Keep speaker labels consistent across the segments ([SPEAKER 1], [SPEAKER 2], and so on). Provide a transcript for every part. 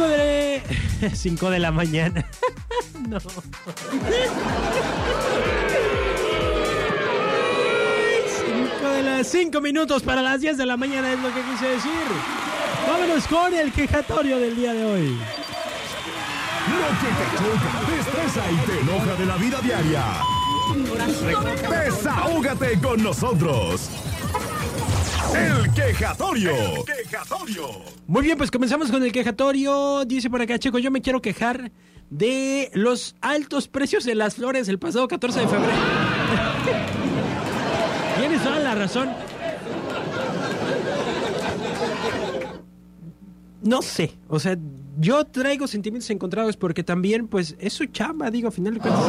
[SPEAKER 1] 5 de... 5 de la mañana. no. de las 5 minutos para las 10 de la mañana es lo que quise decir. Vámonos con el quejatorio del día de hoy.
[SPEAKER 2] Lo que te choca, te estresa y te enoja de la vida diaria. Desahógate con nosotros. El quejatorio. El quejatorio.
[SPEAKER 1] Muy bien, pues comenzamos con el quejatorio. Dice por acá, Checo, yo me quiero quejar de los altos precios de las flores el pasado 14 de febrero. Tienes toda la razón. No sé, o sea, yo traigo sentimientos encontrados porque también, pues, es su chamba, digo, a final de cuentas.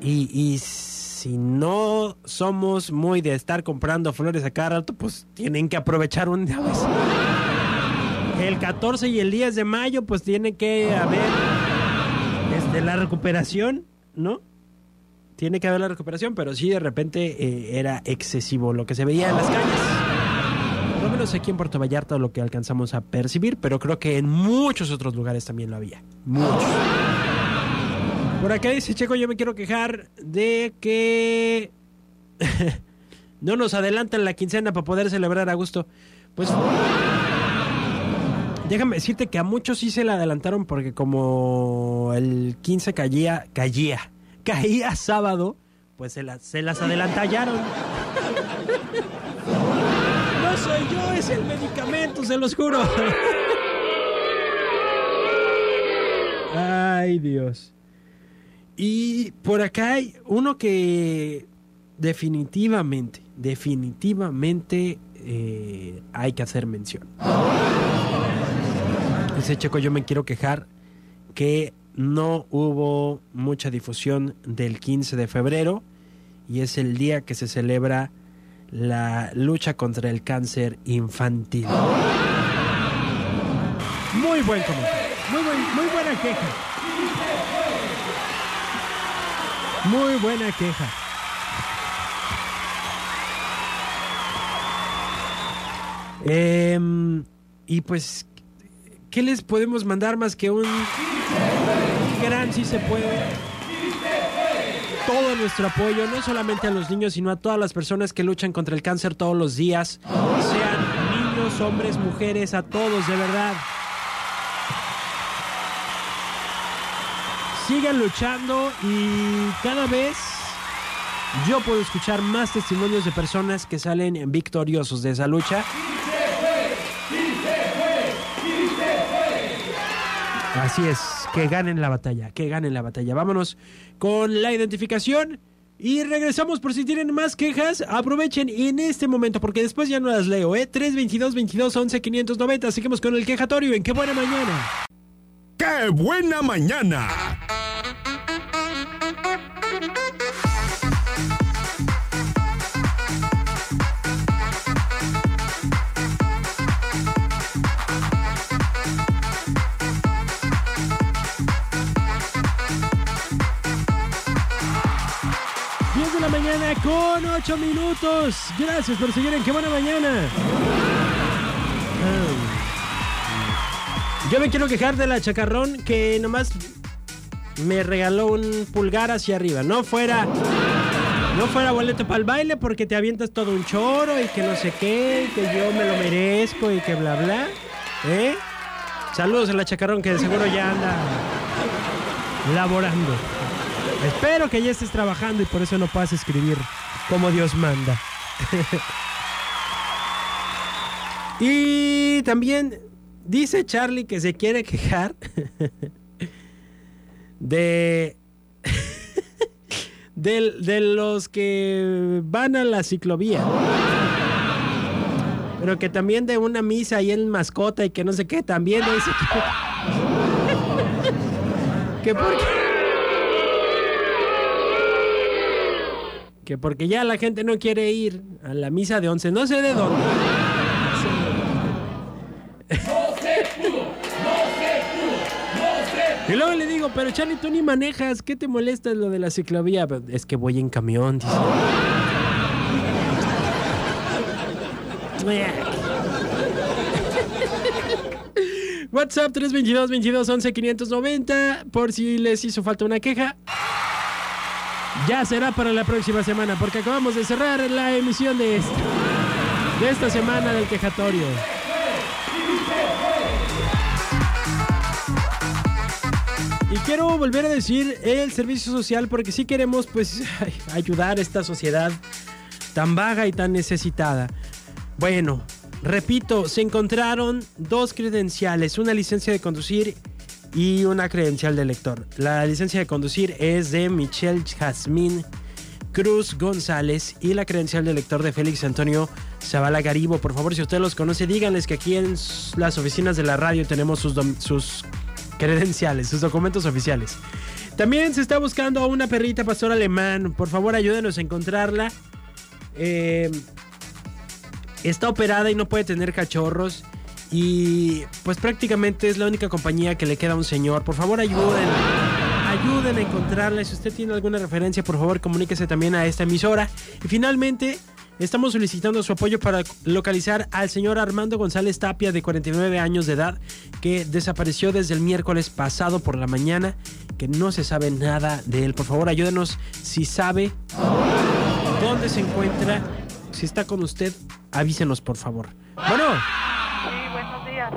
[SPEAKER 1] Y, y si no somos muy de estar comprando flores a cada rato, pues tienen que aprovechar un día. pues. El 14 y el 10 de mayo, pues tiene que haber este, la recuperación, ¿no? Tiene que haber la recuperación, pero sí de repente eh, era excesivo lo que se veía en las calles. Lo menos aquí en Puerto Vallarta lo que alcanzamos a percibir, pero creo que en muchos otros lugares también lo había. Muchos. Por acá dice Checo, yo me quiero quejar de que no nos adelantan la quincena para poder celebrar a gusto. Pues déjame decirte que a muchos sí se la adelantaron porque como el 15 caía, caía, caía sábado, pues se, se las adelantallaron. No soy yo, es el medicamento, se los juro. Ay, Dios. Y por acá hay uno que definitivamente, definitivamente eh, hay que hacer mención. Dice Checo, yo me quiero quejar que no hubo mucha difusión del 15 de febrero y es el día que se celebra la lucha contra el cáncer infantil. Muy buen comentario, muy, muy buena queja. Muy buena queja. Em, y pues, ¿qué les podemos mandar más que un gran si se puede? Todo nuestro apoyo, no solamente a los niños, sino a todas las personas que luchan contra el cáncer todos los días, sean niños, hombres, mujeres, a todos, de verdad. Sigan luchando y cada vez yo puedo escuchar más testimonios de personas que salen victoriosos de esa lucha. Así es, que ganen la batalla, que ganen la batalla. Vámonos con la identificación y regresamos por si tienen más quejas. Aprovechen en este momento porque después ya no las leo, ¿eh? 322 22 11 590. Seguimos con el quejatorio en Qué Buena Mañana.
[SPEAKER 2] ¡Qué buena mañana!
[SPEAKER 1] Diez de la mañana con 8 minutos. Gracias por seguir en Qué Buena Mañana. Ah. Yo me quiero quejar de la chacarrón que nomás me regaló un pulgar hacia arriba. No fuera. No fuera boleto para el baile porque te avientas todo un choro y que no sé qué, y que yo me lo merezco y que bla bla. ¿Eh? Saludos a la chacarrón que de seguro ya anda laborando. Espero que ya estés trabajando y por eso no puedas escribir como Dios manda. y también dice Charlie que se quiere quejar de, del- de los que van a la ciclovía. Pero que también de una misa ahí en mascota y que no sé qué, también dice que. Que porque ya la gente no quiere ir a la misa de once, no sé de dónde. No sé de Y luego le digo, pero Charlie, tú ni manejas, ¿qué te molesta lo de la ciclovía? Es que voy en camión, dice. WhatsApp 322 22 11 590 por si les hizo falta una queja. Ya será para la próxima semana porque acabamos de cerrar la emisión de esta, de esta semana del quejatorio. Y quiero volver a decir el servicio social porque sí queremos pues ay, ayudar a esta sociedad tan vaga y tan necesitada. Bueno, repito, se encontraron dos credenciales, una licencia de conducir y una credencial de lector. La licencia de conducir es de Michelle Jazmín Cruz González y la credencial de lector de Félix Antonio Zavala Garibo. Por favor, si usted los conoce, díganles que aquí en las oficinas de la radio tenemos sus, sus credenciales, sus documentos oficiales. También se está buscando a una perrita pastor alemán. Por favor, ayúdenos a encontrarla. Eh, está operada y no puede tener cachorros. Y pues prácticamente es la única compañía que le queda a un señor. Por favor, ayuden. Ayuden a encontrarla. Si usted tiene alguna referencia, por favor, comuníquese también a esta emisora. Y finalmente, estamos solicitando su apoyo para localizar al señor Armando González Tapia, de 49 años de edad, que desapareció desde el miércoles pasado por la mañana, que no se sabe nada de él. Por favor, ayúdenos si sabe dónde se encuentra. Si está con usted, avísenos, por favor. Bueno.
[SPEAKER 3] Sí, buenos días.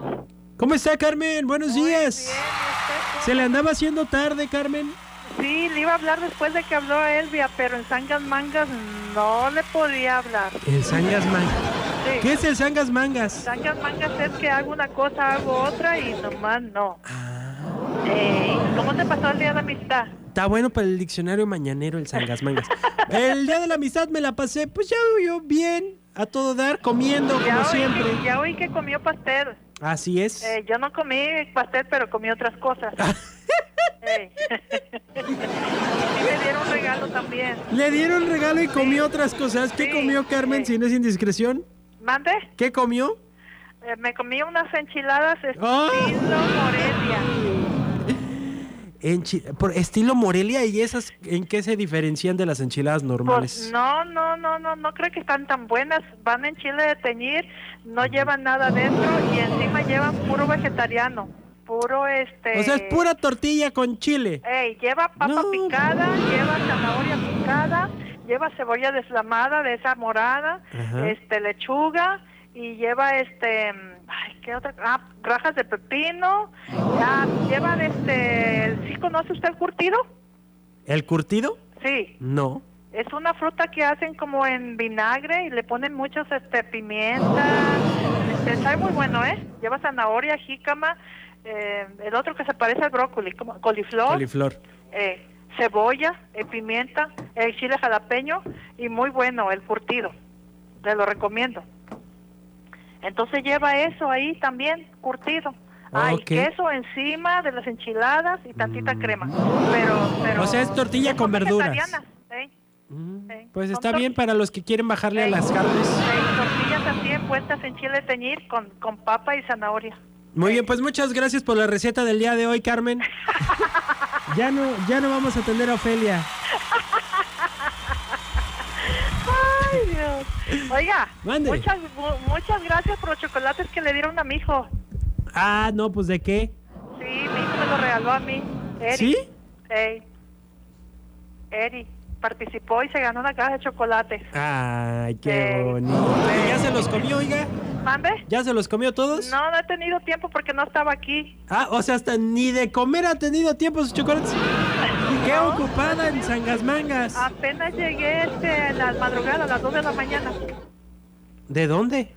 [SPEAKER 1] ¿Cómo está, Carmen? Buenos
[SPEAKER 3] Muy
[SPEAKER 1] días.
[SPEAKER 3] bien, ¿y usted
[SPEAKER 1] Se le andaba haciendo tarde, Carmen.
[SPEAKER 3] Sí, le iba a hablar después de que habló Elvia, pero en Sangas Mangas no le podía hablar.
[SPEAKER 1] El Sangas Mangas.
[SPEAKER 3] Sí.
[SPEAKER 1] ¿Qué es el Sangas Mangas?
[SPEAKER 3] Sangas Mangas es que hago una cosa, hago otra y nomás no.
[SPEAKER 1] Ah.
[SPEAKER 3] Eh, ¿Cómo te pasó el día de la amistad?
[SPEAKER 1] Está bueno para el diccionario mañanero el Sangas Mangas. El día de la amistad me la pasé, pues ya yo bien, a todo dar, comiendo como
[SPEAKER 3] oí,
[SPEAKER 1] siempre.
[SPEAKER 3] ya oí que comió pastel.
[SPEAKER 1] Así es.
[SPEAKER 3] Eh, yo no comí pastel, pero comí otras cosas. Ey. y me dieron regalo también.
[SPEAKER 1] Le dieron regalo y comió otras cosas. ¿Qué
[SPEAKER 3] Sí,
[SPEAKER 1] comió Carmen,
[SPEAKER 3] sí.
[SPEAKER 1] si no es indiscreción?
[SPEAKER 3] ¿Mande?
[SPEAKER 1] ¿Qué comió?
[SPEAKER 3] Eh, me comí unas enchiladas estilo
[SPEAKER 1] ¡Ah!
[SPEAKER 3] Morelia.
[SPEAKER 1] Enchi- por estilo Morelia y esas, ¿en qué se diferencian de las enchiladas normales?
[SPEAKER 3] Pues no, no, no, no, no creo que están tan buenas. Van en chile de teñir, no llevan nada dentro y encima llevan puro vegetariano, puro este.
[SPEAKER 1] O sea, es pura tortilla con chile.
[SPEAKER 3] Ey, lleva papa
[SPEAKER 1] No.
[SPEAKER 3] picada, lleva zanahoria picada, lleva cebolla deslamada de esa morada,
[SPEAKER 1] Ajá.
[SPEAKER 3] este lechuga y lleva este, ay, ¿qué otra? Ah, rajas de pepino. Ya llevan este, ¿sí conoce usted el curtido?
[SPEAKER 1] ¿El curtido?
[SPEAKER 3] Sí.
[SPEAKER 1] No.
[SPEAKER 3] Es una fruta que hacen como en vinagre y le ponen muchos este pimienta. Este, sabe muy bueno, ¿eh? Lleva zanahoria, jícama, eh, el otro que se parece al brócoli, como coliflor,
[SPEAKER 1] Coliflor.
[SPEAKER 3] eh, cebolla, eh, pimienta, el chile jalapeño y muy bueno el curtido. Te lo recomiendo. Entonces lleva eso ahí también, curtido. Hay
[SPEAKER 1] Ok.
[SPEAKER 3] queso encima de las enchiladas y tantita crema. Pero, pero
[SPEAKER 1] O sea, es tortilla con verduras.
[SPEAKER 3] ¿eh?
[SPEAKER 1] Mm,
[SPEAKER 3] Sí.
[SPEAKER 1] Pues está bien para los que quieren bajarle a las carnes.
[SPEAKER 3] ey, tortillas así envueltas en chile teñir con, con papa y zanahoria.
[SPEAKER 1] Muy bien, pues muchas gracias por la receta del día de hoy, Carmen. Ya no, ya no vamos a atender a Ofelia.
[SPEAKER 3] Ay, Dios. Oiga,
[SPEAKER 1] Mande.
[SPEAKER 3] muchas mu- muchas gracias por los chocolates que le dieron a mi hijo.
[SPEAKER 1] Ah, no, pues de qué.
[SPEAKER 3] Sí, mi hijo me lo regaló a mí. Eri.
[SPEAKER 1] ¿Sí?
[SPEAKER 3] Ey. Eri participó y se ganó una caja de chocolates.
[SPEAKER 1] Ay, qué bonito. ¿Ya se los comió, oiga?
[SPEAKER 3] ¿Mande?
[SPEAKER 1] ¿Ya se los comió todos?
[SPEAKER 3] No, no he tenido tiempo porque no estaba aquí.
[SPEAKER 1] Ah, o sea, hasta ni de comer ha tenido tiempo sus chocolates. Qué
[SPEAKER 3] No.
[SPEAKER 1] ocupada en Sangasmangas.
[SPEAKER 3] Apenas llegué este, en la madrugada, a las 2 de la mañana.
[SPEAKER 1] ¿De dónde?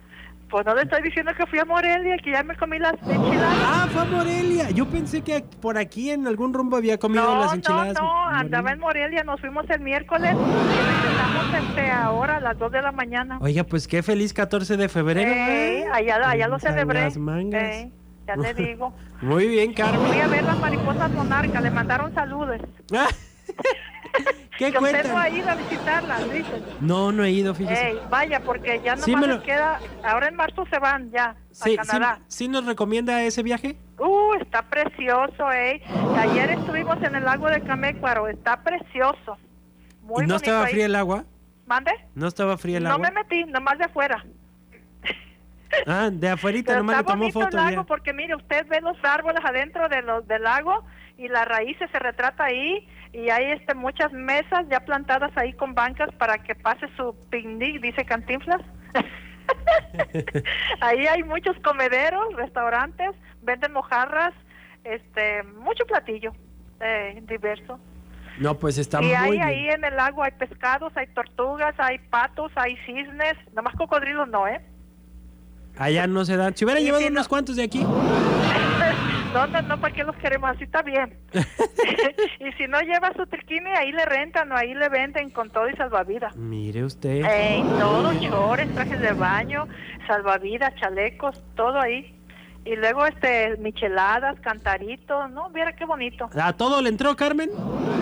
[SPEAKER 3] Pues no le estoy diciendo que fui a Morelia, que ya me comí las enchiladas.
[SPEAKER 1] Ah, fue a Morelia. Yo pensé que por aquí en algún rumbo había comido
[SPEAKER 3] No,
[SPEAKER 1] las
[SPEAKER 3] no,
[SPEAKER 1] enchiladas.
[SPEAKER 3] no,
[SPEAKER 1] Morelia.
[SPEAKER 3] andaba en Morelia, nos fuimos el miércoles y este, ahora a las 2 de la mañana.
[SPEAKER 1] Oiga, pues qué feliz 14 de febrero.
[SPEAKER 3] Ey,
[SPEAKER 1] ¿eh?
[SPEAKER 3] allá, allá lo celebré.
[SPEAKER 1] Sangasmangas.
[SPEAKER 3] Ey, ya le digo.
[SPEAKER 1] Muy bien, Carmen.
[SPEAKER 3] a ver las mariposas monarcas, le mandaron saludos.
[SPEAKER 1] ¿Qué
[SPEAKER 3] usted
[SPEAKER 1] cuentan?
[SPEAKER 3] no ha ido a visitarla, dicen.
[SPEAKER 1] No, no he ido, fíjese.
[SPEAKER 3] Ey, vaya, porque ya
[SPEAKER 1] Sí,
[SPEAKER 3] nomás
[SPEAKER 1] me
[SPEAKER 3] les
[SPEAKER 1] lo-
[SPEAKER 3] queda, ahora en marzo se van ya
[SPEAKER 1] Sí,
[SPEAKER 3] a
[SPEAKER 1] sí,
[SPEAKER 3] Canadá.
[SPEAKER 1] sí nos recomienda ese viaje.
[SPEAKER 3] Uh, está precioso, eh. Ayer estuvimos en el lago de Camécuaro, está precioso. Muy
[SPEAKER 1] ¿Y no
[SPEAKER 3] bonito
[SPEAKER 1] estaba
[SPEAKER 3] ahí.
[SPEAKER 1] fría el agua?
[SPEAKER 3] ¿Mande?
[SPEAKER 1] ¿No estaba fría el
[SPEAKER 3] No
[SPEAKER 1] agua?
[SPEAKER 3] me metí, nomás de afuera.
[SPEAKER 1] Ah, de afuerita
[SPEAKER 3] Pero
[SPEAKER 1] nomás le tomó foto
[SPEAKER 3] el lago
[SPEAKER 1] ya.
[SPEAKER 3] porque mire, usted ve los árboles adentro de los, del lago y las raíces se retrata ahí y hay este muchas mesas ya plantadas ahí con bancas para que pase su picnic, dice Cantinflas. ahí hay muchos comederos, restaurantes, venden mojarras, este, mucho platillo eh, diverso.
[SPEAKER 1] No, pues está
[SPEAKER 3] y
[SPEAKER 1] muy
[SPEAKER 3] hay
[SPEAKER 1] bien.
[SPEAKER 3] ahí en el lago hay pescados, hay tortugas, hay patos, hay cisnes, nomás cocodrilos no, ¿eh?
[SPEAKER 1] Allá no se dan. Si hubiera
[SPEAKER 3] Y
[SPEAKER 1] llevado
[SPEAKER 3] si no-
[SPEAKER 1] unos cuantos de aquí.
[SPEAKER 3] No, no, no, ¿para qué los queremos? Así está bien. y si no lleva su triquini, ahí le rentan o ahí le venden con todo y salvavidas.
[SPEAKER 1] Mire usted.
[SPEAKER 3] Todo, chores, trajes de baño, salvavidas, chalecos, todo ahí. Y luego, este, micheladas, cantaritos, ¿no? Viera qué bonito.
[SPEAKER 1] ¿A todo le entró, Carmen?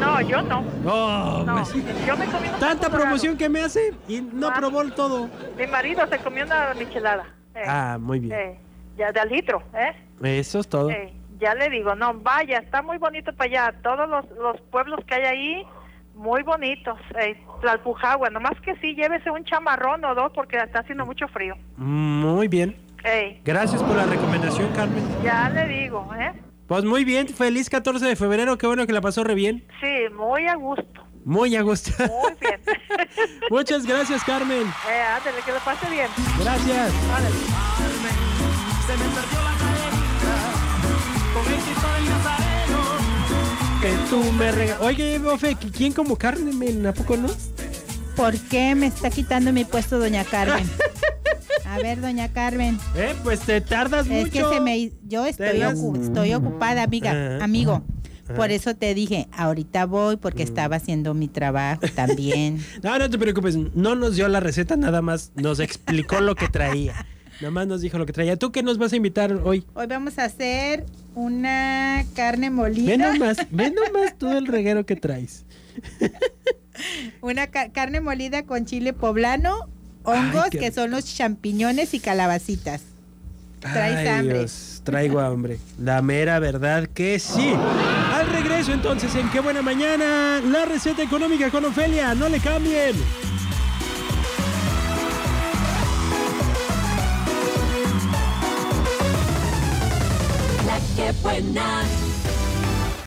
[SPEAKER 3] No, yo no.
[SPEAKER 1] Oh,
[SPEAKER 3] No, yo me comí
[SPEAKER 1] Tanta promoción que me hace y no
[SPEAKER 3] Ah.
[SPEAKER 1] probó el todo.
[SPEAKER 3] Mi marido se comió una michelada. Eh,
[SPEAKER 1] Ah, muy bien.
[SPEAKER 3] eh, ya de al litro, ¿eh?
[SPEAKER 1] Eso es todo.
[SPEAKER 3] Eh, ya le digo, no, vaya, está muy bonito para allá. Todos los, los pueblos que hay ahí, muy bonitos. Eh, Tlalpujagua, nomás que sí, llévese un chamarrón o dos porque está haciendo mucho frío.
[SPEAKER 1] Muy bien.
[SPEAKER 3] Ey,
[SPEAKER 1] Gracias por la recomendación, Carmen.
[SPEAKER 3] ya le digo, ¿eh?
[SPEAKER 1] Pues muy bien, feliz 14 de febrero, qué bueno que la pasó re bien.
[SPEAKER 3] Sí, muy a gusto.
[SPEAKER 1] Muy a gusto.
[SPEAKER 3] Muy bien.
[SPEAKER 1] Muchas gracias, Carmen.
[SPEAKER 3] eh, ándale, que lo pase bien.
[SPEAKER 1] Gracias.
[SPEAKER 3] Ándale.
[SPEAKER 4] Se me perdió
[SPEAKER 1] Que tú me rega- Oye, Bofe, ¿quién como Carmen? ¿A poco no?
[SPEAKER 5] ¿Por qué me está quitando mi puesto doña Carmen? A ver, doña Carmen.
[SPEAKER 1] Eh, pues te tardas
[SPEAKER 5] Es
[SPEAKER 1] mucho.
[SPEAKER 5] que se me yo estoy,
[SPEAKER 1] las-
[SPEAKER 5] ocu- estoy ocupada, amiga, amigo. Por eso te dije, ahorita voy porque estaba haciendo mi trabajo también.
[SPEAKER 1] No, no te preocupes, no nos dio la receta, nada más nos explicó lo que traía. Nada más nos dijo lo que traía. ¿Tú qué nos vas a invitar hoy?
[SPEAKER 5] Hoy vamos a hacer una carne
[SPEAKER 1] Ve
[SPEAKER 5] molida,
[SPEAKER 1] nomás, ve nomás todo el reguero que traes.
[SPEAKER 5] una ca- carne molida con chile poblano, hongos
[SPEAKER 1] Ay, qué
[SPEAKER 5] que son los champiñones y calabacitas. Traes
[SPEAKER 1] Ay,
[SPEAKER 5] hambre.
[SPEAKER 1] Dios, traigo hambre. La mera verdad que sí. Al regreso entonces en Qué Buena Mañana, la receta económica con Ofelia, no le cambien.
[SPEAKER 6] Buena.